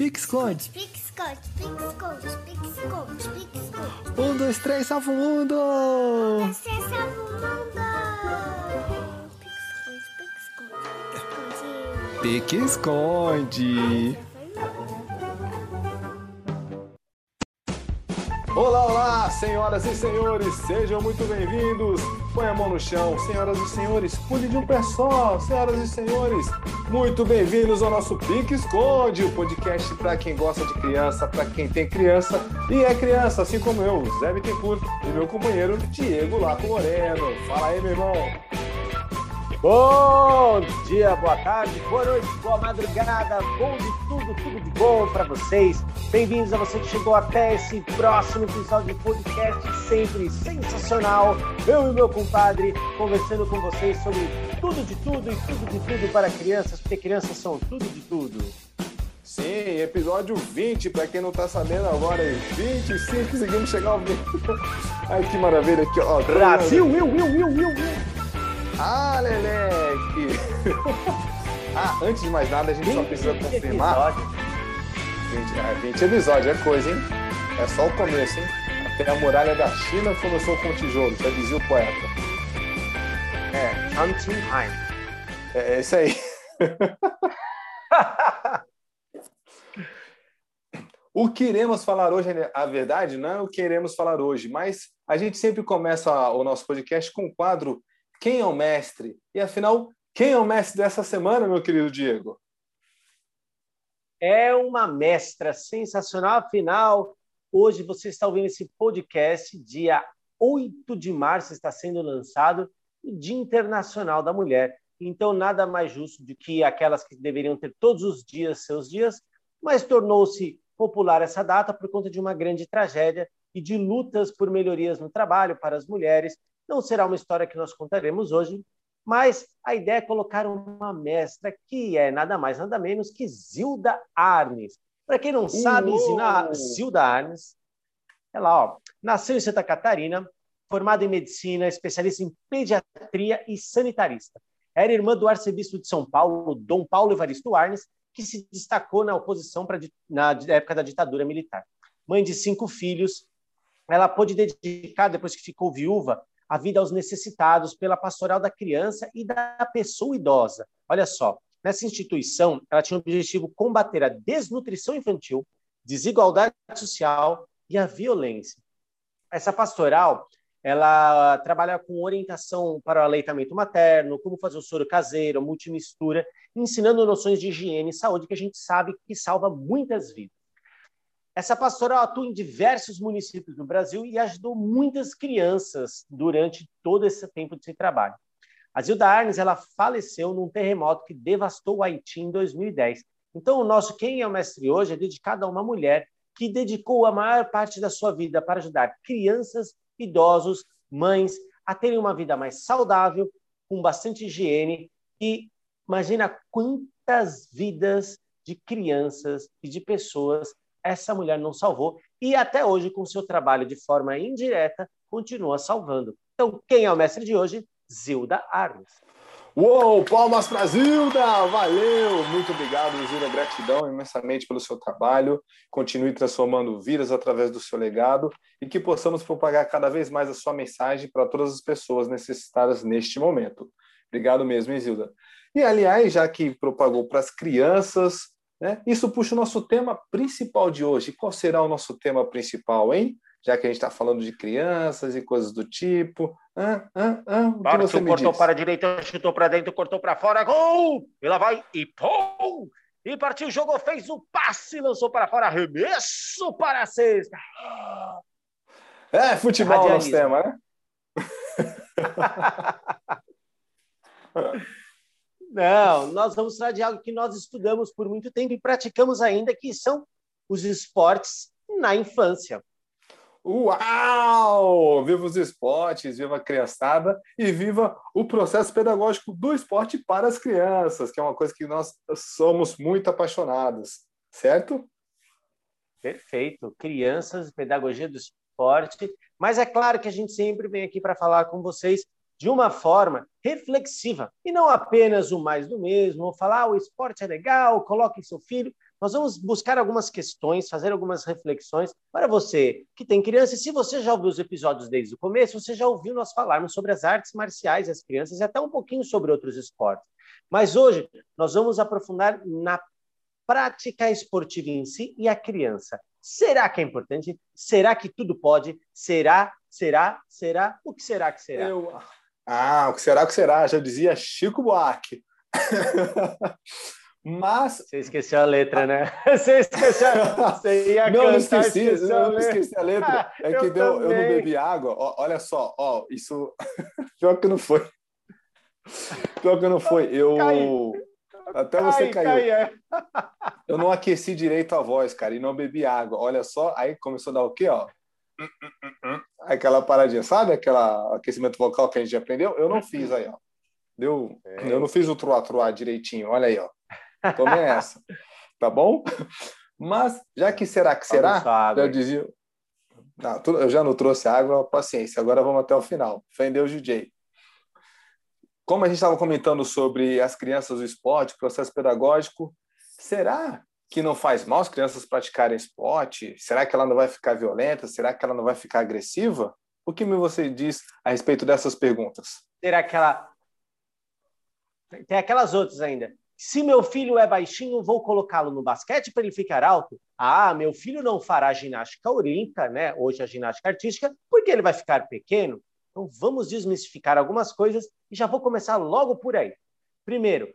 Pique-esconde. Um, dois, três, salva o mundo! Salva o mundo! Pique-esconde. Pique-esconde. Olá, olá, senhoras e senhores, sejam muito bem-vindos. Põe a mão no chão, senhoras e senhores, cuide de um pé só, senhoras e senhores. Muito bem-vindos ao nosso Pique Esconde, o podcast para quem gosta de criança, para quem tem criança e é criança, assim como eu, Zé Bittencourt, e meu companheiro Diego Laco Moreno. Fala aí, meu irmão. Bom dia, boa tarde, boa noite, boa madrugada, bom de tudo, tudo de bom para vocês. Bem-vindos a você que chegou até esse próximo episódio de podcast, sempre sensacional. Eu e meu compadre conversando com vocês sobre tudo de tudo e tudo de tudo para crianças, porque crianças são tudo de tudo. Sim, episódio 20, para quem não tá sabendo agora, 25, conseguimos chegar ao 20. Ai, que maravilha aqui, ó. Brasil, Will, Will, Will, Will, Will. Ah, Leleque! ah, antes de mais nada, a gente só precisa confirmar. 20, ah, 20 episódios, é coisa, hein? É só o começo, hein? Até a muralha da China começou com tijolo, já dizia o poeta. É, Hunting Time. É, é isso aí. o que iremos falar hoje, a verdade, não é o que iremos falar hoje, mas a gente sempre começa o nosso podcast com o quadro Quem é o Mestre? E afinal, quem é o mestre dessa semana, meu querido Diego? É uma mestra sensacional. Afinal, hoje você está ouvindo esse podcast, dia 8 de março está sendo lançado o Dia Internacional da Mulher. Então, nada mais justo do que aquelas que deveriam ter todos os dias seus dias, mas tornou-se popular essa data por conta de uma grande tragédia e de lutas por melhorias no trabalho para as mulheres. Não será uma história que nós contaremos hoje, mas a ideia é colocar uma mestra que é nada mais nada menos que Zilda Arnes. Para quem não sabe, Zina, Zilda Arnes, ela ó, nasceu em Santa Catarina, formada em medicina, especialista em pediatria e sanitarista. Era irmã do arcebispo de São Paulo, Dom Paulo Evaristo Arnes, que se destacou na oposição pra, na época da ditadura militar. Mãe de cinco filhos, ela pôde dedicar, depois que ficou viúva, a vida aos necessitados pela pastoral da criança e da pessoa idosa. Olha só, nessa instituição, ela tinha o objetivo combater a desnutrição infantil, desigualdade social e a violência. Essa pastoral, ela trabalha com orientação para o aleitamento materno, como fazer o soro caseiro, multimistura, ensinando noções de higiene e saúde que a gente sabe que salva muitas vidas. Essa pastoral atua em diversos municípios do Brasil e ajudou muitas crianças durante todo esse tempo de trabalho. A Zilda Arnes ela faleceu num terremoto que devastou o Haiti em 2010. Então, o nosso Quem é o Mestre hoje é dedicado a uma mulher que dedicou a maior parte da sua vida para ajudar crianças, idosos, mães a terem uma vida mais saudável, com bastante higiene e imagina quantas vidas de crianças e de pessoas essa mulher não salvou e até hoje, com seu trabalho de forma indireta, continua salvando. Então, quem é o mestre de hoje? Zilda Arnes. Uou, palmas para Zilda! Valeu! Muito obrigado, Zilda. Gratidão imensamente pelo seu trabalho. Continue transformando vidas através do seu legado e que possamos propagar cada vez mais a sua mensagem para todas as pessoas necessitadas neste momento. Obrigado mesmo, hein, Zilda. E, aliás, já que propagou para as crianças, né, isso puxa o nosso tema principal de hoje. Qual será o nosso tema principal, hein? Já que a gente está falando de crianças e coisas do tipo. Ah, ah, ah, o que você me cortou diz? para a direita, chutou para dentro, cortou para fora, gol! E lá vai, e pum! E partiu, jogou, fez o passe, lançou para fora, arremesso para a cesta. É, futebol é o nosso tema, né? Não, nós vamos falar de algo que nós estudamos por muito tempo e praticamos ainda, que são os esportes na infância. Uau! Viva os esportes, viva a criançada e viva o processo pedagógico do esporte para as crianças, que é uma coisa que nós somos muito apaixonados, certo? Perfeito. Crianças, pedagogia do esporte. Mas é claro que a gente sempre vem aqui para falar com vocês de uma forma reflexiva e não apenas o mais do mesmo, ou falar ah, o esporte é legal, coloque seu filho. Nós vamos buscar algumas questões, fazer algumas reflexões para você que tem criança. E se você já ouviu os episódios desde o começo, você já ouviu nós falarmos sobre as artes marciais as crianças e até um pouquinho sobre outros esportes. Mas hoje nós vamos aprofundar na prática esportiva em si e a criança. Será que é importante? Será que tudo pode? Será? Será? Será? O que será que será? Eu... Ah, o que será que será? Já dizia Chico Buarque. Mas. Você esqueceu a letra, né? Você esqueceu. Você ia não, cantar, não esqueci, esqueceu não, não esqueci a letra. É que eu deu, eu não bebi água. Ó, olha só, ó, isso. Pior que não foi. Pior que não foi. Eu. Cai. Até você Cai, caiu. cai, é. Eu não aqueci direito a voz, cara, e não bebi água. Olha só, aí começou a dar o quê, ó? Aquela paradinha, sabe? Aquela aquecimento vocal que a gente aprendeu? Eu não fiz aí, ó. Deu, É. eu não fiz o truá truá direitinho. Olha aí, ó. Tomei essa. Tá bom? Mas já que será que será? Eu dizia, não, eu já não trouxe água, paciência. Agora vamos até o final. Fendeu o DJ. Como a gente estava comentando sobre as crianças do esporte, processo pedagógico, será que não faz mal as crianças praticarem esporte? Será que ela não vai ficar violenta? Será que ela não vai ficar agressiva? O que você diz a respeito dessas perguntas? Ter aquela. Tem aquelas outras ainda. Se meu filho é baixinho, vou colocá-lo no basquete para ele ficar alto. Ah, meu filho não fará ginástica olímpica, né? Hoje a ginástica artística, porque ele vai ficar pequeno. Então vamos desmistificar algumas coisas e já vou começar logo por aí. Primeiro,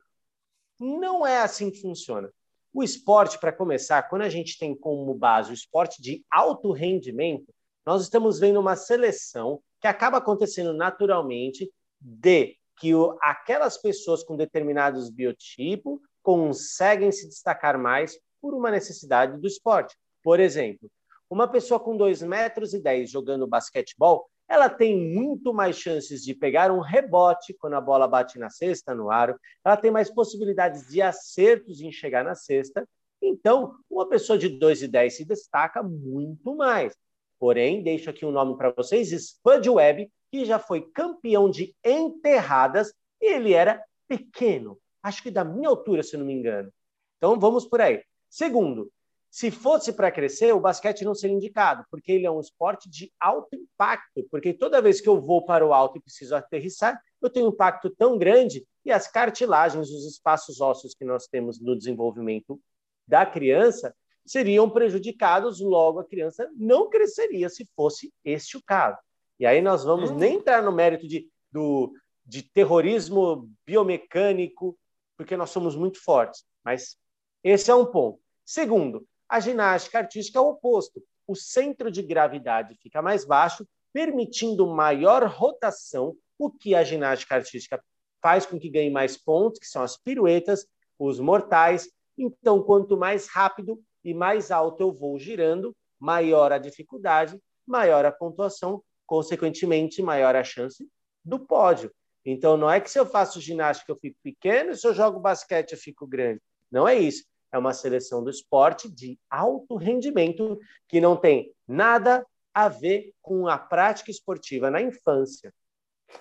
não é assim que funciona. O esporte, para começar, quando a gente tem como base o esporte de alto rendimento, nós estamos vendo uma seleção que acaba acontecendo naturalmente de que aquelas pessoas com determinados biotipos conseguem se destacar mais por uma necessidade do esporte. Por exemplo, uma pessoa com 2 metros e 10 jogando basquetebol, ela tem muito mais chances de pegar um rebote quando a bola bate na cesta, no aro, ela tem mais possibilidades de acertos em chegar na cesta. Então, uma pessoa de 2 e 10 se destaca muito mais. Porém, deixo aqui um nome para vocês, Spud Webb, que já foi campeão de enterradas, e ele era pequeno, acho que da minha altura, se não me engano. Então, vamos por aí. Segundo, se fosse para crescer, o basquete não seria indicado, porque ele é um esporte de alto impacto, porque toda vez que eu vou para o alto e preciso aterrissar, eu tenho um impacto tão grande e as cartilagens, os espaços ósseos que nós temos no desenvolvimento da criança seriam prejudicados, logo a criança não cresceria se fosse este o caso. E aí nós vamos Hum. nem entrar no mérito de, do, de terrorismo biomecânico, porque nós somos muito fortes. Mas esse é um ponto. Segundo, a ginástica artística é o oposto. O centro de gravidade fica mais baixo, permitindo maior rotação, o que a ginástica artística faz com que ganhe mais pontos, que são as piruetas, os mortais. Então, quanto mais rápido e mais alto eu vou girando, maior a dificuldade, maior a pontuação, consequentemente, maior a chance do pódio. Então, não é que se eu faço ginástica eu fico pequeno se eu jogo basquete eu fico grande. Não é isso. É uma seleção do esporte de alto rendimento que não tem nada a ver com a prática esportiva na infância.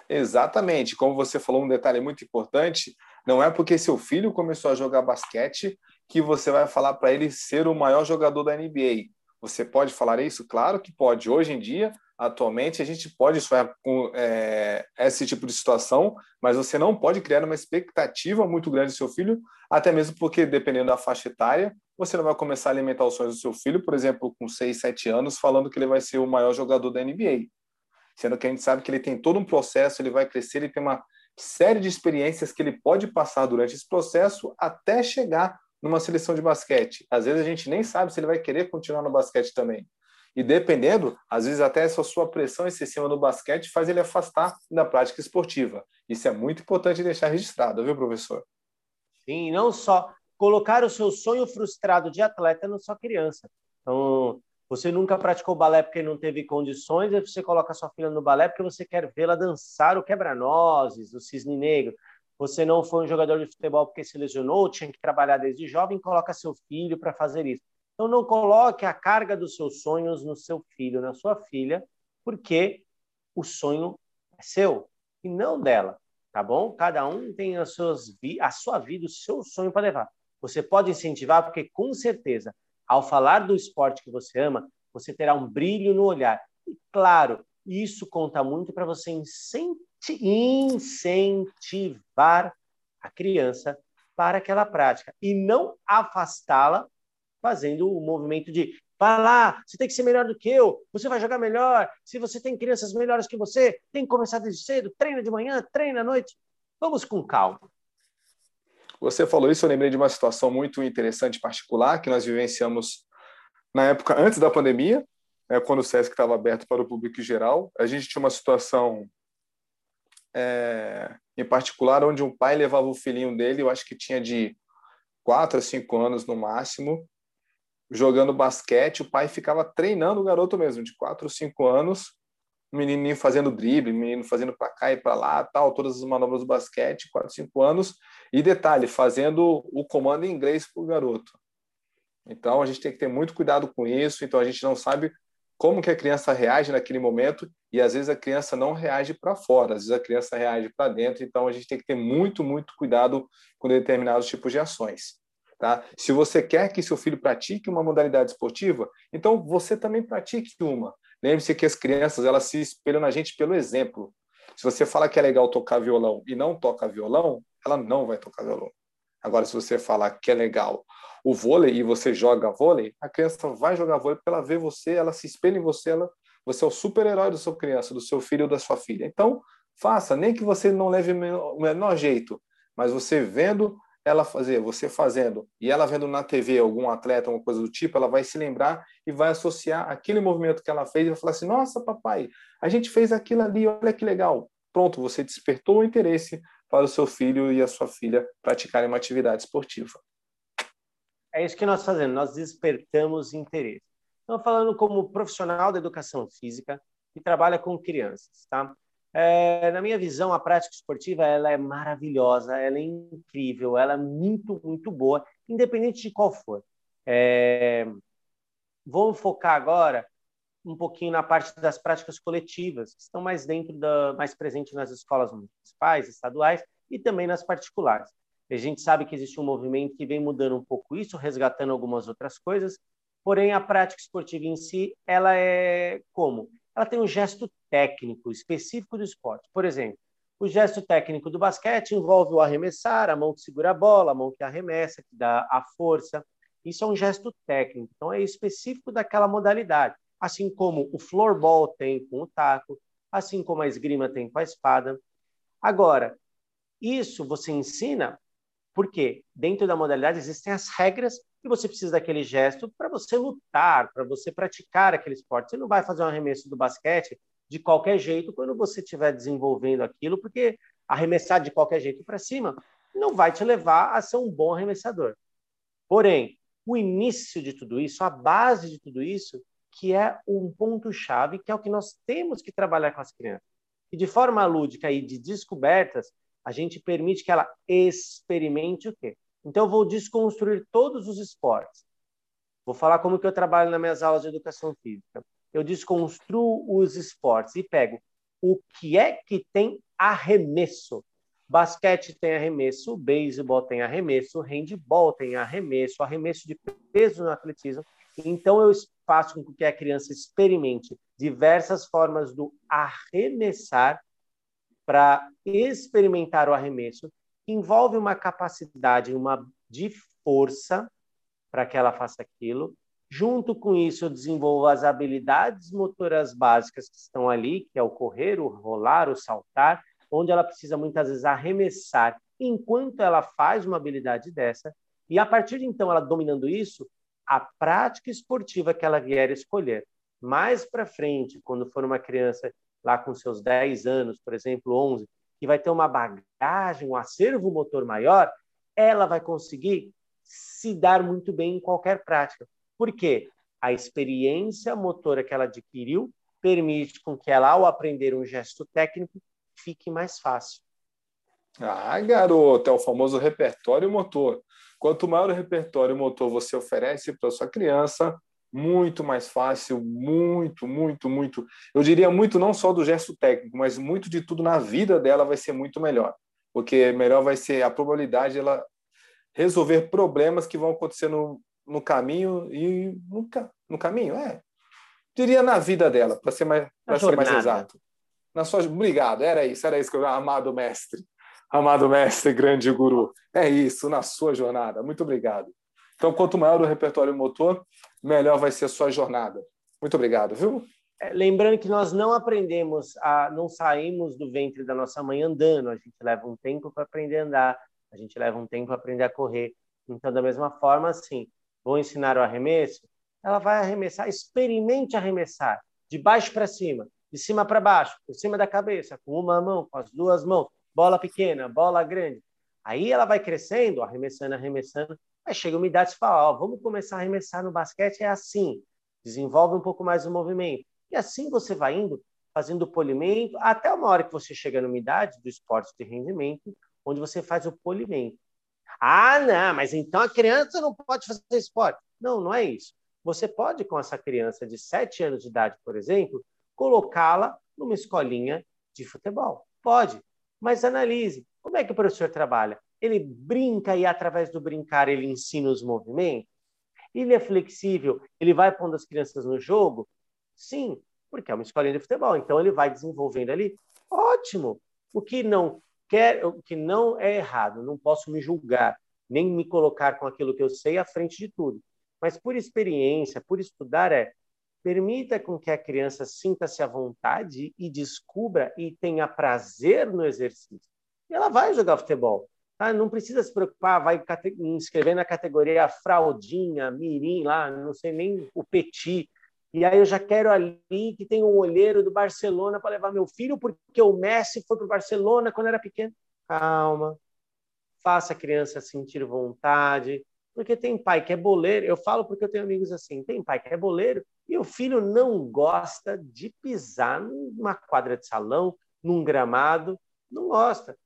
Exatamente. Como você falou, um detalhe muito importante: não é porque seu filho começou a jogar basquete que você vai falar para ele ser o maior jogador da NBA. Você pode falar isso? Claro que pode. Hoje em dia, atualmente, a gente pode sonhar com é, esse tipo de situação, mas você não pode criar uma expectativa muito grande do seu filho, até mesmo porque, dependendo da faixa etária, você não vai começar a alimentar os sonhos do seu filho, por exemplo, com 6, 7 anos, falando que ele vai ser o maior jogador da NBA. Sendo que a gente sabe que ele tem todo um processo, ele vai crescer, ele tem uma série de experiências que ele pode passar durante esse processo até chegar numa seleção de basquete. Às vezes a gente nem sabe se ele vai querer continuar no basquete também. E dependendo, às vezes até essa sua pressão excessiva no basquete faz ele afastar da prática esportiva. Isso é muito importante deixar registrado, viu, professor? Sim, não só colocar o seu sonho frustrado de atleta na sua criança. Então, você nunca praticou balé porque não teve condições, aí você coloca sua filha no balé porque você quer vê-la dançar o quebra-nozes, o cisne negro. Você não foi um jogador de futebol porque se lesionou, tinha que trabalhar desde jovem, coloca seu filho para fazer isso. Então, não coloque a carga dos seus sonhos no seu filho, na sua filha, porque o sonho é seu. e não dela, tá bom? Cada um tem as suas a sua vida, o seu sonho para levar. Você pode incentivar, porque com certeza, ao falar do esporte que você ama, você terá um brilho no olhar. E claro, isso conta muito para você incentivar a criança para aquela prática e não afastá-la fazendo o movimento de vai lá, você tem que ser melhor do que eu, você vai jogar melhor, se você tem crianças melhores que você, tem que começar desde cedo, treina de manhã, treina à noite. Vamos com calma. Você falou isso, eu lembrei de uma situação muito interessante, particular, que nós vivenciamos na época antes da pandemia, né, quando o SESC estava aberto para o público geral. A gente tinha uma situação é, em particular onde um pai levava o filhinho dele, eu acho que tinha de 4 a 5 anos no máximo, jogando basquete, o pai ficava treinando o garoto mesmo, de 4 ou 5 anos, o menininho fazendo drible, o menino fazendo para cá e para lá, tal, todas as manobras do basquete, 4, 5 anos, e detalhe, fazendo o comando em inglês para o garoto. Então a gente tem que ter muito cuidado com isso, então a gente não sabe como que a criança reage naquele momento e às vezes a criança não reage para fora, às vezes a criança reage para dentro, então a gente tem que ter muito, muito cuidado com determinados tipos de ações. Tá? Se você quer que seu filho pratique uma modalidade esportiva, então você também pratique uma. Lembre-se que as crianças elas se espelham na gente pelo exemplo. Se você fala que é legal tocar violão e não toca violão, ela não vai tocar violão. Agora, se você falar que é legal o vôlei e você joga vôlei, a criança vai jogar vôlei porque ela vê você, ela se espelha em você, ela, você é o super-herói da sua criança, do seu filho ou da sua filha. Então, faça, nem que você não leve o menor jeito, mas você vendo ela fazer, você fazendo, e ela vendo na TV algum atleta, alguma coisa do tipo, ela vai se lembrar e vai associar aquele movimento que ela fez e vai falar assim: nossa, papai, a gente fez aquilo ali, olha que legal. Pronto, você despertou o interesse para o seu filho e a sua filha praticarem uma atividade esportiva. É isso que nós fazemos, nós despertamos interesse. Então, falando como profissional da educação física que trabalha com crianças, tá? É, na minha visão, a prática esportiva ela é maravilhosa, ela é incrível, ela é muito, muito boa, independente de qual for. É, vamos focar agora um pouquinho na parte das práticas coletivas, que estão mais dentro da, mais presentes nas escolas municipais, estaduais e também nas particulares. A gente sabe que existe um movimento que vem mudando um pouco isso, resgatando algumas outras coisas, porém a prática esportiva em si, ela é como? ela tem um gesto técnico específico do esporte. Por exemplo, o gesto técnico do basquete envolve o arremessar, a mão que segura a bola, a mão que arremessa, que dá a força. Isso é um gesto técnico, então é específico daquela modalidade. Assim como o floorball tem com o taco, assim como a esgrima tem com a espada. Agora, isso você ensina porque dentro da modalidade existem as regras e você precisa daquele gesto para você lutar, para você praticar aquele esporte. Você não vai fazer um arremesso do basquete de qualquer jeito quando você estiver desenvolvendo aquilo, porque arremessar de qualquer jeito para cima não vai te levar a ser um bom arremessador. Porém, o início de tudo isso, a base de tudo isso, que é um ponto-chave, que é o que nós temos que trabalhar com as crianças. E de forma lúdica e de descobertas, a gente permite que ela experimente o quê? Então, eu vou desconstruir todos os esportes. Vou falar como que eu trabalho nas minhas aulas de educação física. Eu desconstruo os esportes e pego o que é que tem arremesso. Basquete tem arremesso, beisebol tem arremesso, handball tem arremesso, arremesso de peso no atletismo. Então, eu faço com que a criança experimente diversas formas do arremessar para experimentar o arremesso envolve uma capacidade uma de força para que ela faça aquilo. Junto com isso, eu desenvolvo as habilidades motoras básicas que estão ali, que é o correr, o rolar, o saltar, onde ela precisa muitas vezes arremessar enquanto ela faz uma habilidade dessa. E a partir de então, ela dominando isso, a prática esportiva que ela vier escolher. Mais para frente, quando for uma criança lá com seus 10 anos, por exemplo, 11, que vai ter uma bagagem, um acervo motor maior, ela vai conseguir se dar muito bem em qualquer prática. Por quê? A experiência motora que ela adquiriu permite com que ela, ao aprender um gesto técnico, fique mais fácil. Ah, garoto, é o famoso repertório motor. Quanto maior o repertório motor você oferece para sua criança, muito mais fácil, muito, muito, muito. Eu diria muito não só do gesto técnico, mas muito de tudo na vida dela vai ser muito melhor, porque melhor vai ser a probabilidade de ela resolver problemas que vão acontecer no, no caminho e no, no caminho, é. Diria na vida dela, para ser mais para ser mais exato. Na sua, obrigado, era isso, era isso que eu amado mestre. Amado mestre, grande guru. É isso, na sua jornada. Muito obrigado. Então, quanto maior o repertório motor, melhor vai ser a sua jornada. Muito obrigado, viu? É, lembrando que nós não aprendemos, a, não saímos do ventre da nossa mãe andando, a gente leva um tempo para aprender a andar, a gente leva um tempo para aprender a correr. Então, da mesma forma, assim, vou ensinar o arremesso, ela vai arremessar, experimente arremessar, de baixo para cima, de cima para baixo, por cima da cabeça, com uma mão, com as duas mãos, bola pequena, bola grande. Aí ela vai crescendo, arremessando, arremessando, Aí chega uma idade e fala, ó, vamos começar a arremessar no basquete, é assim. Desenvolve um pouco mais o movimento. E assim você vai indo, fazendo polimento, até uma hora que você chega numa idade do esporte de rendimento, onde você faz o polimento. Ah, não, mas então a criança não pode fazer esporte. Não, não é isso. Você pode, com essa criança de 7 anos de idade, por exemplo, colocá-la numa escolinha de futebol. Pode, mas analise. Como é que o professor trabalha? Ele brinca e, através do brincar, ele ensina os movimentos? Ele é flexível? Ele vai pondo as crianças no jogo? Sim, porque é uma escolinha de futebol. Então, ele vai desenvolvendo ali. Ótimo! O que não quer, o que não é errado, não posso me julgar, nem me colocar com aquilo que eu sei à frente de tudo. Mas por experiência, por estudar, é permita com que a criança sinta-se à vontade e descubra e tenha prazer no exercício. E ela vai jogar futebol. Tá? Não precisa se preocupar, vai inscrever na categoria fraldinha, mirim lá, não sei nem o petit. E aí eu já quero ali que tem um olheiro do Barcelona para levar meu filho, porque o Messi foi para o Barcelona quando era pequeno. Calma, faça a criança sentir vontade, porque tem pai que é boleiro. Eu falo porque eu tenho amigos assim. Tem pai que é boleiro e o filho não gosta de pisar numa quadra de salão, num gramado, não gosta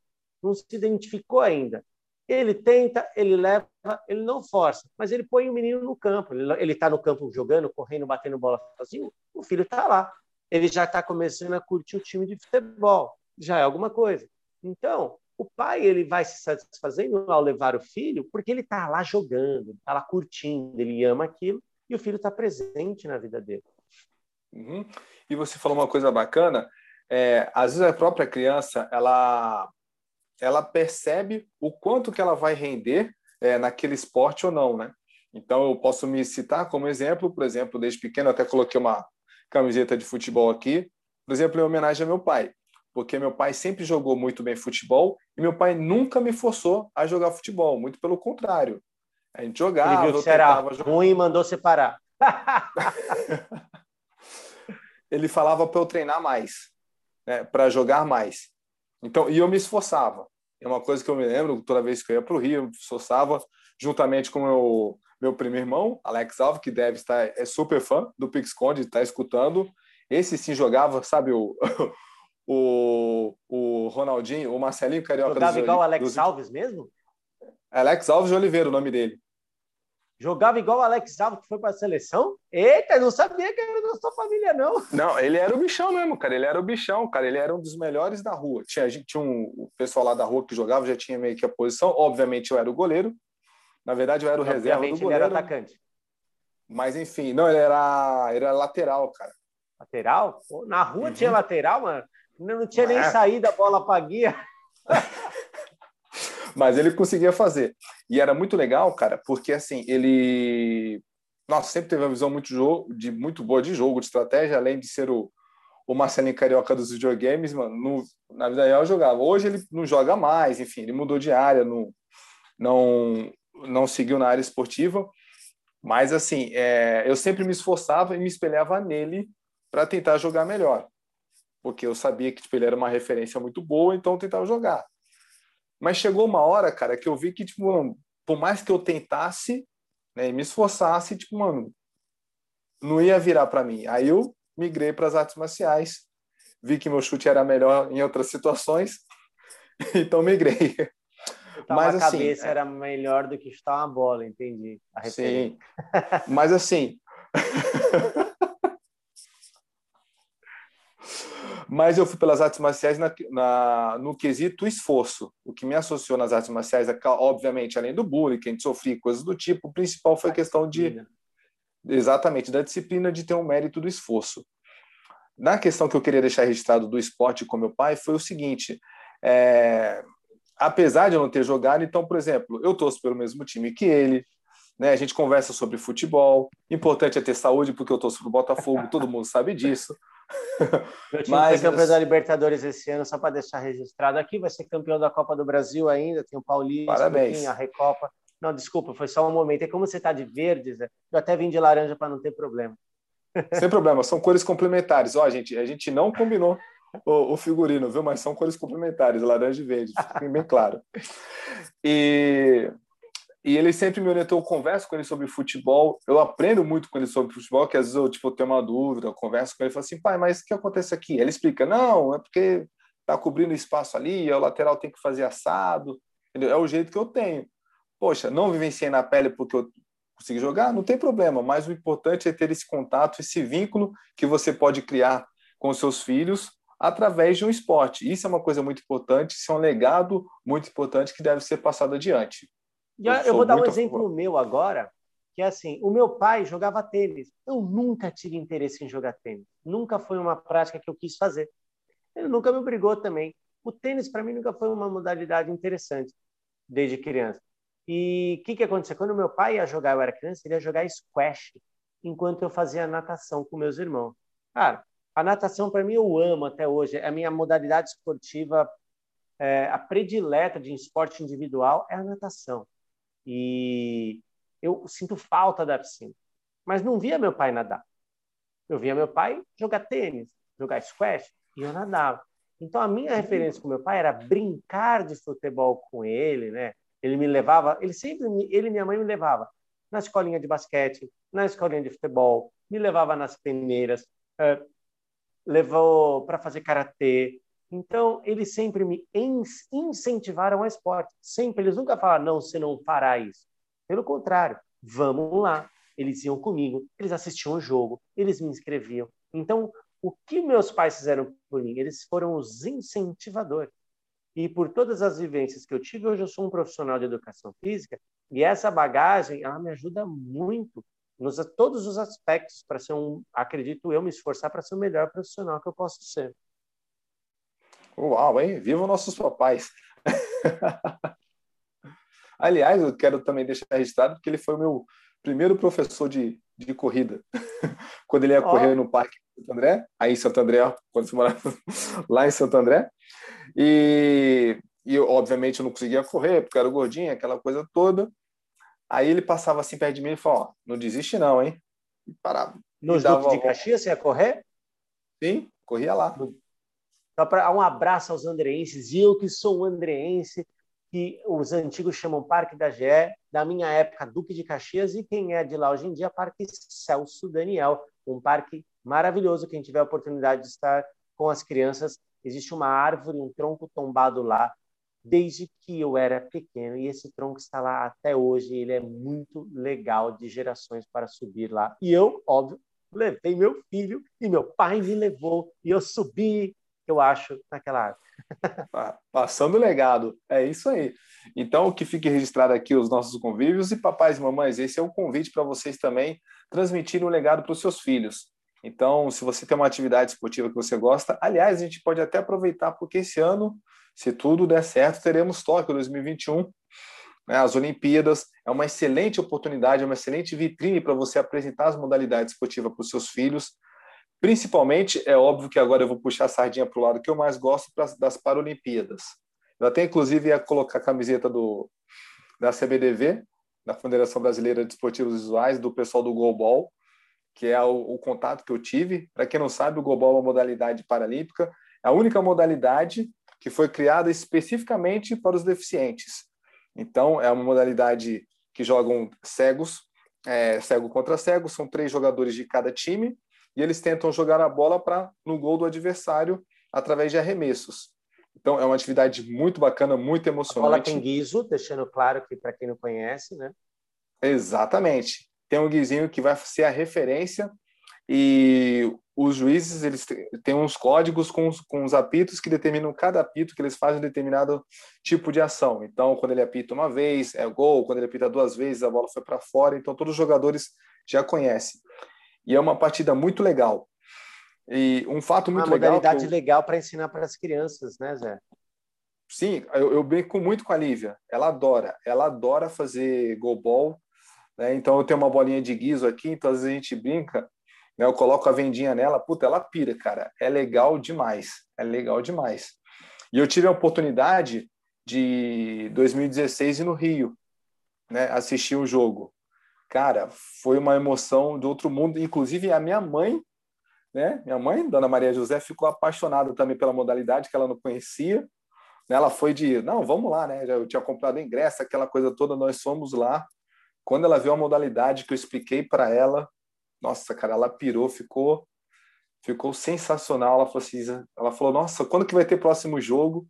não se identificou ainda. Ele tenta, ele leva, ele não força, mas ele põe o menino no campo. Ele está no campo jogando, correndo, batendo bola sozinho. O filho está lá. Ele já está começando a curtir o time de futebol. Já é alguma coisa. Então, o pai ele vai se satisfazendo ao levar o filho porque ele está lá jogando, está lá curtindo, ele ama aquilo e o filho está presente na vida dele. Uhum. E você falou uma coisa bacana. É, às vezes a própria criança ela ela percebe o quanto que ela vai render é, naquele esporte ou não, né? Então eu posso me citar como exemplo, por exemplo, desde pequeno até coloquei uma camiseta de futebol aqui, por exemplo, em homenagem ao meu pai, porque meu pai sempre jogou muito bem futebol e meu pai nunca me forçou a jogar futebol, muito pelo contrário. A gente jogava, Ele viu que era ruim e mandou separar. Ele falava para eu treinar mais, né, para jogar mais. Então, e eu me esforçava. É uma coisa que eu me lembro, toda vez que eu ia para o Rio, eu me esforçava, juntamente com meu, meu primo irmão, Alex Alves, que deve estar, é super fã do Pixconde, está escutando. Esse sim jogava, sabe, o, o, o Ronaldinho, o Marcelinho Carioca. Jogava igual o Alex dos... Alves mesmo? Alex Alves de Oliveira, o nome dele. Jogava igual o Alex Alves, que foi para a seleção? Eita, não sabia que era da sua família, não. Não, ele era o bichão mesmo, cara. Ele era o bichão, cara. Ele era um dos melhores da rua. Tinha, a gente tinha um o pessoal lá da rua que jogava, já tinha meio que a posição. Obviamente, eu era o goleiro. Na verdade, eu era o reserva do goleiro. ele era atacante. Mas, enfim, não, ele era, ele era lateral, cara. Lateral? Pô, na rua uhum. tinha lateral, mano. Não tinha nem é. saída a bola para guia. Mas ele conseguia fazer. E era muito legal, cara, porque assim, ele. Nossa, sempre teve uma visão muito, jogo, de, muito boa de jogo, de estratégia, além de ser o, o Marcelinho Carioca dos videogames, mano, no, na vida real jogava. Hoje ele não joga mais, enfim, ele mudou de área, não, não, não seguiu na área esportiva. Mas, assim, é, eu sempre me esforçava e me espelhava nele para tentar jogar melhor. Porque eu sabia que tipo, ele era uma referência muito boa, então eu tentava jogar. Mas chegou uma hora, cara, que eu vi que, tipo, mano, por mais que eu tentasse, né, e me esforçasse, tipo, mano, não ia virar para mim. Aí eu migrei para as artes marciais, vi que meu chute era melhor em outras situações, então migrei. Então, Mas a assim, cabeça é... era melhor do que estar uma bola, entendi. Sim. Mas assim, Mas eu fui pelas artes marciais na, na, no quesito esforço. O que me associou nas artes marciais, é, obviamente, além do bullying, que a gente sofria, coisas do tipo, o principal foi a questão de. Exatamente, da disciplina de ter um mérito do esforço. Na questão que eu queria deixar registrado do esporte com meu pai, foi o seguinte: é, apesar de eu não ter jogado, então, por exemplo, eu torço pelo mesmo time que ele, né? A gente conversa sobre futebol. Importante é ter saúde, porque eu torço pro Botafogo, todo mundo sabe disso. Meu time Mas, foi campeão da Libertadores esse ano, só para deixar registrado aqui, vai ser campeão da Copa do Brasil ainda, tem o Paulista, Parabéns. A Recopa. Não, desculpa, foi só um momento. É como você está de verde, Zé, eu até vim de laranja para não ter problema. Sem problema, são cores complementares. Ó, gente, a gente não combinou o, o, figurino, viu? Mas são cores complementares, laranja e verde, bem claro. E e ele sempre me orientou, eu converso com ele sobre futebol, eu aprendo muito com ele sobre futebol, que às vezes eu tipo, tenho uma dúvida, eu converso com ele falo assim, pai, mas o que acontece aqui? Ele explica, não, é porque tá cobrindo espaço ali, o lateral tem que fazer assado, entendeu? é o jeito que eu tenho. Poxa, não vivenciei na pele porque eu consegui jogar, não tem problema, mas o importante é ter esse contato, esse vínculo que você pode criar com seus filhos através de um esporte. Isso é uma coisa muito importante, isso é um legado muito importante que deve ser passado adiante. Eu, eu vou dar um exemplo meu agora, que é assim, o meu pai jogava tênis. Eu nunca tive interesse em jogar tênis. Nunca foi uma prática que eu quis fazer. Ele nunca me obrigou também. O tênis, para mim, nunca foi uma modalidade interessante, desde criança. E o que, que aconteceu? Quando meu pai ia jogar, eu era criança, ele ia jogar squash, enquanto eu fazia natação com meus irmãos. Cara, a natação, para mim, eu amo até hoje. É a minha modalidade esportiva, é, a predileta de esporte individual é a natação. E eu sinto falta da piscina. Mas não via meu pai nadar. Eu via meu pai jogar tênis, jogar squash, e eu nadava. Então a minha referência com meu pai era brincar de futebol com ele, né? Ele me levava, ele sempre, ele e minha mãe me levava na escolinha de basquete, na escolinha de futebol, me levava nas peneiras, uh, levou para fazer karatê, então, eles sempre me incentivaram ao esporte. Sempre. Eles nunca falaram, não, você não fará isso. Pelo contrário, vamos lá. Eles iam comigo, eles assistiam o jogo, eles me inscreviam. Então, o que meus pais fizeram por mim? Eles foram os incentivadores. E por todas as vivências que eu tive, hoje eu sou um profissional de educação física e essa bagagem, ela me ajuda muito nos todos os aspectos para ser um, acredito eu, me esforçar para ser o melhor profissional que eu posso ser. Uau, hein? Vivam nossos papais! Aliás, eu quero também deixar registrado que ele foi o meu primeiro professor de, de corrida. quando ele ia oh. correr no Parque Santo André, aí em Santo André, quando você morava lá em Santo André. E, e eu, obviamente, eu não conseguia correr, porque era gordinho, aquela coisa toda. Aí ele passava assim perto de mim e falou: não desiste não, hein? E parava. Nos Duques de Caxias, você ia correr? Sim, corria lá. Então, para um abraço aos andreenses, e eu que sou andreense, que os antigos chamam Parque da Gé, da minha época, Duque de Caxias, e quem é de lá hoje em dia, Parque Celso Daniel, um parque maravilhoso. Quem tiver a oportunidade de estar com as crianças, existe uma árvore, um tronco tombado lá, desde que eu era pequeno, e esse tronco está lá até hoje. Ele é muito legal, de gerações para subir lá. E eu, óbvio, levei meu filho, e meu pai me levou, e eu subi eu acho, naquela árvore. Passando o legado, é isso aí. Então, que fique registrado aqui os nossos convívios e papais e mamães, esse é o convite para vocês também transmitirem o legado para os seus filhos. Então, se você tem uma atividade esportiva que você gosta, aliás, a gente pode até aproveitar, porque esse ano, se tudo der certo, teremos Tóquio 2021, né, as Olimpíadas. É uma excelente oportunidade, é uma excelente vitrine para você apresentar as modalidades esportivas para os seus filhos. Principalmente, é óbvio que agora eu vou puxar a sardinha para o lado que eu mais gosto das Paralimpíadas. Eu até, inclusive, ia colocar a camiseta do, da CBDV, da Federação Brasileira de Esportivos Visuais, do pessoal do Golbol, que é o, o contato que eu tive. Para quem não sabe, o Golbol é uma modalidade paralímpica, é a única modalidade que foi criada especificamente para os deficientes. Então, é uma modalidade que jogam cegos, é, cego contra cego, são três jogadores de cada time, e eles tentam jogar a bola para no gol do adversário através de arremessos. Então é uma atividade muito bacana, muito emocionante. A bola tem guiso, deixando claro que para quem não conhece, né? Exatamente. tem um guizinho que vai ser a referência e os juízes eles têm uns códigos com os, com os apitos que determinam cada apito que eles fazem um determinado tipo de ação. Então, quando ele apita uma vez, é gol, quando ele apita duas vezes, a bola foi para fora. Então, todos os jogadores já conhecem. E é uma partida muito legal. E um fato muito uma legal. Uma modalidade eu... legal para ensinar para as crianças, né, Zé? Sim, eu, eu brinco muito com a Lívia. Ela adora. Ela adora fazer goalball. Né? Então, eu tenho uma bolinha de guiso aqui, então às vezes a gente brinca né? Eu coloco a vendinha nela, puta, ela pira, cara. É legal demais. É legal demais. E eu tive a oportunidade de 2016 ir no Rio, né? Assistir o um jogo. Cara, foi uma emoção do outro mundo. Inclusive, a minha mãe, né? Minha mãe, Dona Maria José, ficou apaixonada também pela modalidade que ela não conhecia. Ela foi de, não, vamos lá, né? Eu tinha comprado ingresso, aquela coisa toda, nós fomos lá. Quando ela viu a modalidade que eu expliquei para ela, nossa, cara, ela pirou, ficou ficou sensacional. Ela falou assim, ela falou, nossa, quando que vai ter próximo jogo?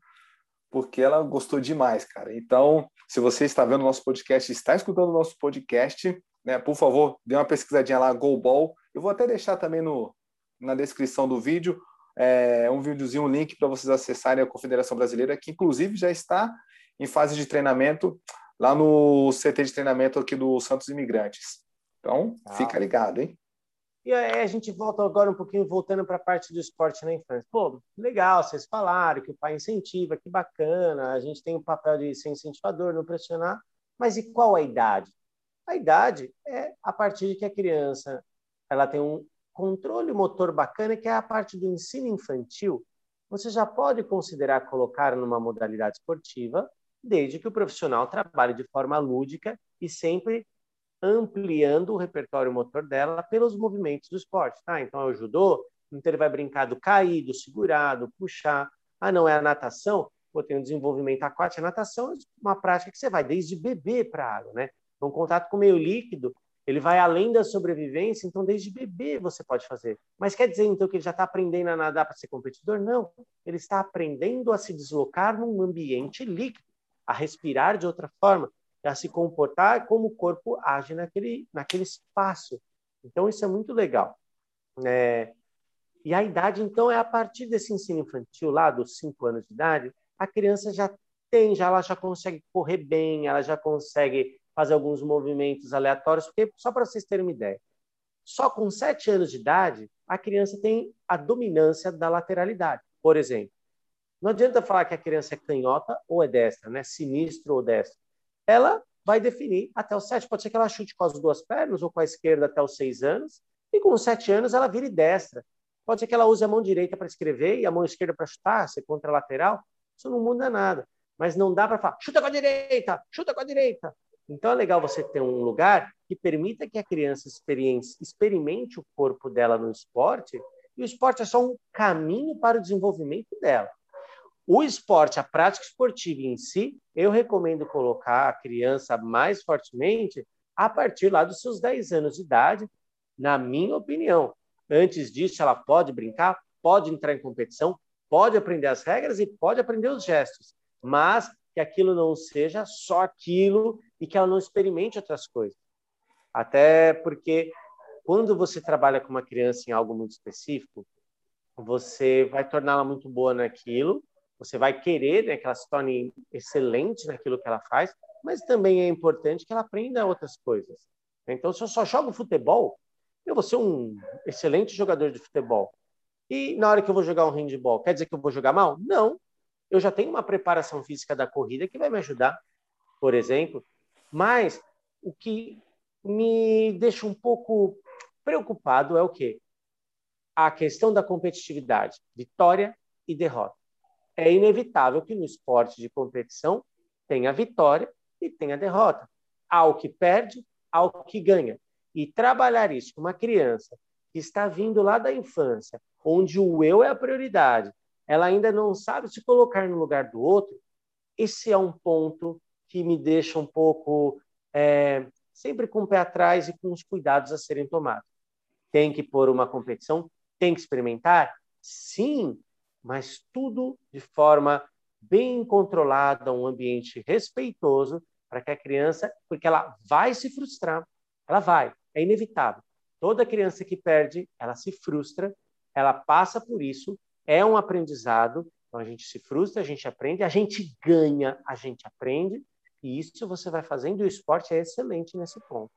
Porque ela gostou demais, cara. Então, se você está vendo o nosso podcast, está escutando o nosso podcast, né, por favor, dê uma pesquisadinha lá, Golball. Eu vou até deixar também no, na descrição do vídeo é, um videozinho, um link para vocês acessarem a Confederação Brasileira, que inclusive já está em fase de treinamento lá no CT de treinamento aqui do Santos Imigrantes. Então, ah. fica ligado, hein? E aí a gente volta agora um pouquinho, voltando para a parte do esporte na infância. Pô, legal, vocês falaram que o pai incentiva, que bacana, a gente tem o papel de ser incentivador, não pressionar, mas e qual a idade? A idade é a partir de que a criança ela tem um controle motor bacana, que é a parte do ensino infantil. Você já pode considerar colocar numa modalidade esportiva, desde que o profissional trabalhe de forma lúdica e sempre ampliando o repertório motor dela pelos movimentos do esporte. Tá? Então, é o judô, então ele vai brincar do cair, do segurar, do puxar. Ah, não, é a natação? Pô, tem um desenvolvimento aquático. A natação é uma prática que você vai desde bebê para a água, né? Um contato com o meio líquido, ele vai além da sobrevivência, então desde bebê você pode fazer. Mas quer dizer, então, que ele já está aprendendo a nadar para ser competidor? Não. Ele está aprendendo a se deslocar num ambiente líquido, a respirar de outra forma, a se comportar como o corpo age naquele, naquele espaço. Então, isso é muito legal. É, e a idade, então, é a partir desse ensino infantil, lá dos 5 anos de idade, a criança já tem, já ela já consegue correr bem, ela já consegue fazer alguns movimentos aleatórios, porque, só para vocês terem uma ideia, só com 7 anos de idade, a criança tem a dominância da lateralidade. Por exemplo, não adianta falar que a criança é canhota ou é destra, né? sinistro ou destro ela vai definir até os sete. Pode ser que ela chute com as duas pernas ou com a esquerda até os seis anos, e com os sete anos ela vire destra. Pode ser que ela use a mão direita para escrever e a mão esquerda para chutar, ser contralateral. Isso não muda nada. Mas não dá para falar, chuta com a direita, chuta com a direita. Então é legal você ter um lugar que permita que a criança experimente o corpo dela no esporte, e o esporte é só um caminho para o desenvolvimento dela. O esporte, a prática esportiva em si, eu recomendo colocar a criança mais fortemente a partir lá dos seus 10 anos de idade, na minha opinião. Antes disso, ela pode brincar, pode entrar em competição, pode aprender as regras e pode aprender os gestos, mas que aquilo não seja só aquilo e que ela não experimente outras coisas. Até porque quando você trabalha com uma criança em algo muito específico, você vai torná-la muito boa naquilo você vai querer né, que ela se torne excelente naquilo que ela faz, mas também é importante que ela aprenda outras coisas. Então, se eu só jogo futebol, eu vou ser um excelente jogador de futebol. E na hora que eu vou jogar um handball, quer dizer que eu vou jogar mal? Não. Eu já tenho uma preparação física da corrida que vai me ajudar, por exemplo. Mas o que me deixa um pouco preocupado é o quê? A questão da competitividade, vitória e derrota é inevitável que no esporte de competição tenha vitória e tenha derrota. Há o que perde, há o que ganha. E trabalhar isso com uma criança que está vindo lá da infância, onde o eu é a prioridade, ela ainda não sabe se colocar no lugar do outro, esse é um ponto que me deixa um pouco é, sempre com o pé atrás e com os cuidados a serem tomados. Tem que pôr uma competição, tem que experimentar? Sim, mas tudo de forma bem controlada, um ambiente respeitoso para que a criança, porque ela vai se frustrar, Ela vai, é inevitável. Toda criança que perde, ela se frustra, ela passa por isso, é um aprendizado. Então a gente se frustra, a gente aprende, a gente ganha, a gente aprende, e isso você vai fazendo, e o esporte é excelente nesse ponto.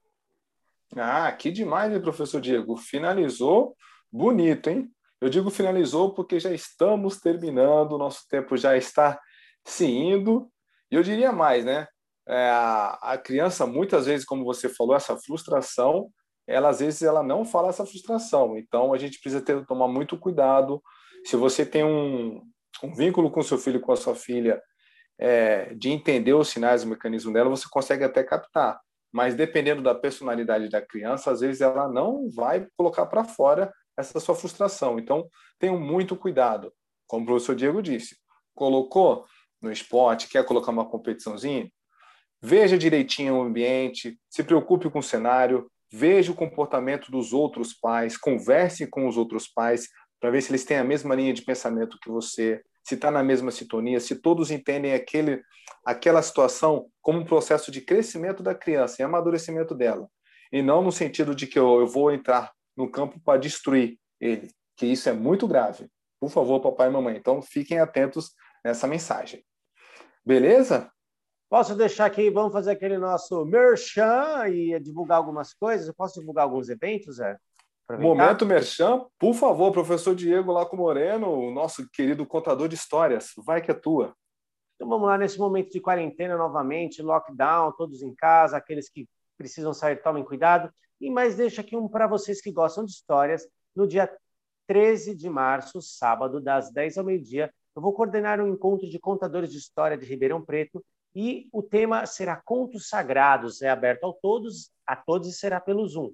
Ah, que demais, professor Diego? Finalizou bonito, hein? Eu digo finalizou porque já estamos terminando, nosso tempo já está se indo. E eu diria mais, né? É, a, a criança, muitas vezes, como você falou, essa frustração, ela às vezes ela não fala essa frustração. Então a gente precisa ter, tomar muito cuidado. Se você tem um, um vínculo com seu filho, com a sua filha, é, de entender os sinais, o mecanismo dela, você consegue até captar. Mas dependendo da personalidade da criança, às vezes ela não vai colocar para fora essa sua frustração. Então, tenham muito cuidado. Como o professor Diego disse, colocou no esporte, quer colocar uma competiçãozinha, veja direitinho o ambiente, se preocupe com o cenário, veja o comportamento dos outros pais, converse com os outros pais para ver se eles têm a mesma linha de pensamento que você, se está na mesma sintonia, se todos entendem aquele, aquela situação como um processo de crescimento da criança e amadurecimento dela, e não no sentido de que eu, eu vou entrar no campo para destruir ele, que isso é muito grave. Por favor, papai e mamãe. Então, fiquem atentos nessa mensagem. Beleza? Posso deixar aqui, vamos fazer aquele nosso merchan e divulgar algumas coisas? Eu posso divulgar alguns eventos, Zé? Momento merchan, por favor, professor Diego Laco Moreno, o nosso querido contador de histórias, vai que é tua. Então vamos lá, nesse momento de quarentena novamente, lockdown, todos em casa, aqueles que precisam sair, tomem cuidado. E mais deixo aqui um para vocês que gostam de histórias. No dia 13 de março, sábado, das 10 ao meio-dia, eu vou coordenar um encontro de contadores de história de Ribeirão Preto e o tema será Contos Sagrados. É aberto a todos, a todos e será pelo Zoom.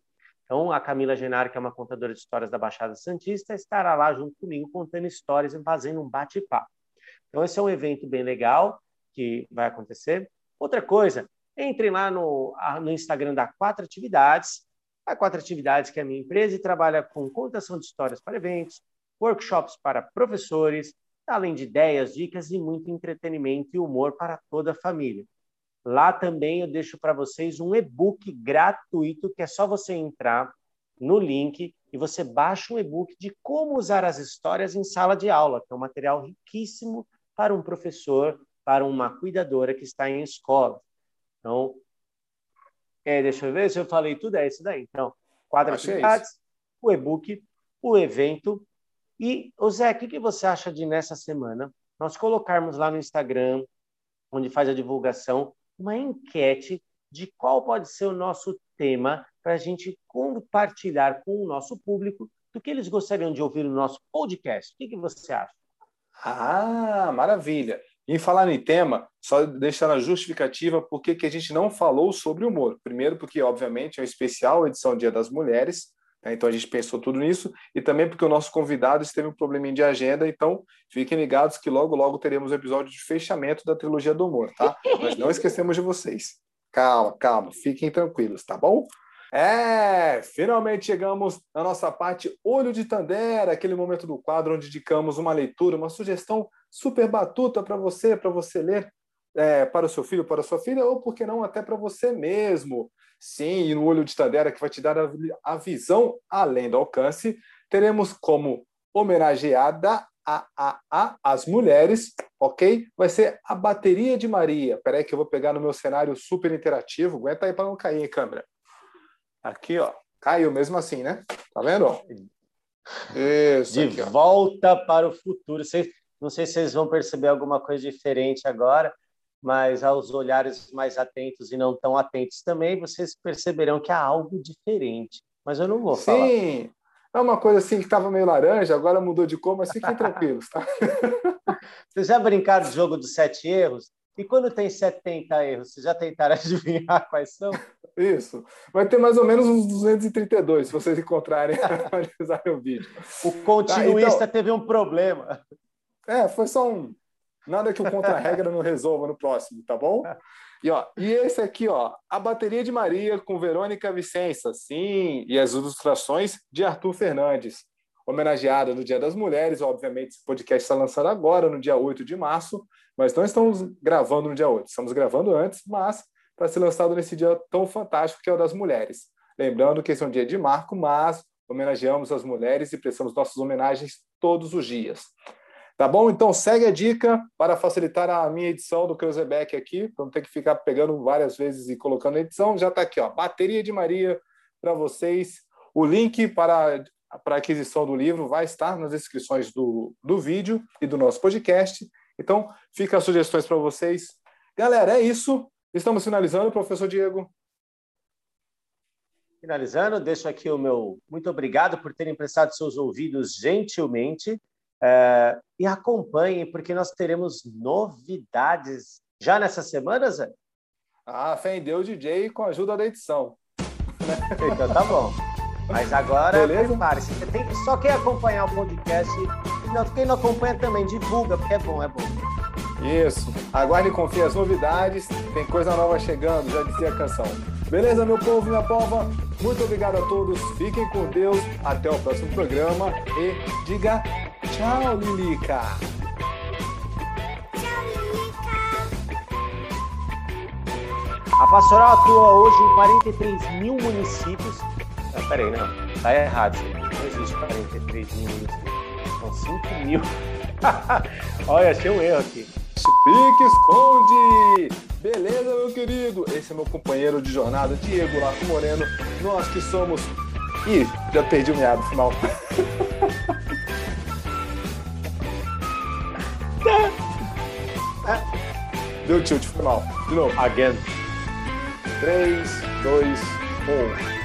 Então, a Camila Genaro, que é uma contadora de histórias da Baixada Santista, estará lá junto comigo contando histórias e fazendo um bate-papo. Então, esse é um evento bem legal que vai acontecer. Outra coisa, entrem lá no, no Instagram da Quatro Atividades, a Quatro Atividades, que é a minha empresa, e trabalha com contação de histórias para eventos, workshops para professores, além de ideias, dicas e muito entretenimento e humor para toda a família. Lá também eu deixo para vocês um e-book gratuito, que é só você entrar no link e você baixa um e-book de como usar as histórias em sala de aula, que é um material riquíssimo para um professor, para uma cuidadora que está em escola. Então, é, deixa eu ver se eu falei tudo, é isso daí. Então, quatro Achei atividades, isso. o e-book, o evento. E, o Zé, o que, que você acha de nessa semana nós colocarmos lá no Instagram, onde faz a divulgação, uma enquete de qual pode ser o nosso tema para a gente compartilhar com o nosso público do que eles gostariam de ouvir no nosso podcast. O que, que você acha? Ah, maravilha! Em falar em tema, só deixar a justificativa por que a gente não falou sobre humor. Primeiro, porque, obviamente, é um especial edição Dia das Mulheres? Então a gente pensou tudo nisso, e também porque o nosso convidado esteve um probleminha de agenda, então fiquem ligados que logo, logo teremos o um episódio de fechamento da trilogia do humor, tá? Mas não esquecemos de vocês. Calma, calma, fiquem tranquilos, tá bom? É, finalmente chegamos na nossa parte Olho de Tandera, aquele momento do quadro onde indicamos uma leitura, uma sugestão super batuta para você, para você ler é, para o seu filho, para a sua filha, ou por que não até para você mesmo. Sim, e no Olho de Tandera, que vai te dar a, a visão além do alcance, teremos como homenageada a, a, a, as mulheres, ok? Vai ser a bateria de Maria. Peraí que eu vou pegar no meu cenário super interativo. Aguenta aí para não cair em câmera. Aqui, ó. Caiu mesmo assim, né? Tá vendo? Isso. De aqui, volta para o futuro. Vocês, não sei se vocês vão perceber alguma coisa diferente agora, mas aos olhares mais atentos e não tão atentos também, vocês perceberão que há algo diferente. Mas eu não vou Sim. falar. Sim. É uma coisa assim que estava meio laranja, agora mudou de cor, mas fiquem tranquilos, tá? Vocês já brincaram de jogo dos sete erros? E quando tem 70 erros, vocês já tentaram adivinhar quais são? Isso. Vai ter mais ou menos uns 232, se vocês encontrarem analisarem o vídeo. O continuista ah, então... teve um problema. É, foi só um. Nada que o contra-regra não resolva no próximo, tá bom? E, ó, e esse aqui, ó, a bateria de Maria com Verônica Vicença, sim, e as ilustrações de Arthur Fernandes, homenageada no Dia das Mulheres. Obviamente, esse podcast está lançado agora, no dia 8 de março, mas não estamos gravando no dia 8, estamos gravando antes, mas para ser lançado nesse dia tão fantástico que é o das mulheres. Lembrando que esse é um dia de marco, mas homenageamos as mulheres e prestamos nossas homenagens todos os dias. Tá bom? Então segue a dica para facilitar a minha edição do Creuzebeck aqui, para não ter que ficar pegando várias vezes e colocando edição. Já está aqui, ó, Bateria de Maria para vocês. O link para, para aquisição do livro vai estar nas descrições do, do vídeo e do nosso podcast. Então, fica as sugestões para vocês. Galera, é isso. Estamos finalizando, professor Diego. Finalizando, deixo aqui o meu muito obrigado por terem prestado seus ouvidos gentilmente. É, e acompanhem, porque nós teremos novidades já nessa semana, Zé? Ah, fé em Deus, DJ, com a ajuda da edição. Então tá bom. Mas agora, prepare-se. Só quem acompanhar o podcast, não, quem não acompanha também, divulga, porque é bom, é bom. Isso. Aguarde e confie as novidades. Tem coisa nova chegando, já dizia a canção. Beleza, meu povo, minha pova? Muito obrigado a todos. Fiquem com Deus. Até o próximo programa. E diga tchau, Lilica. Tchau, Lilica. A pastoral atua hoje em 43 mil municípios. Ah, peraí, não. Tá errado. Não existe 43 mil municípios. São 5 mil. Olha, achei um erro aqui. Pique esconde! Beleza, meu querido? Esse é meu companheiro de jornada, Diego Lato Moreno. Nós que somos. Ih, já perdi o meado final. Deu tilt, foi mal. De novo. Again. 3, 2, 1.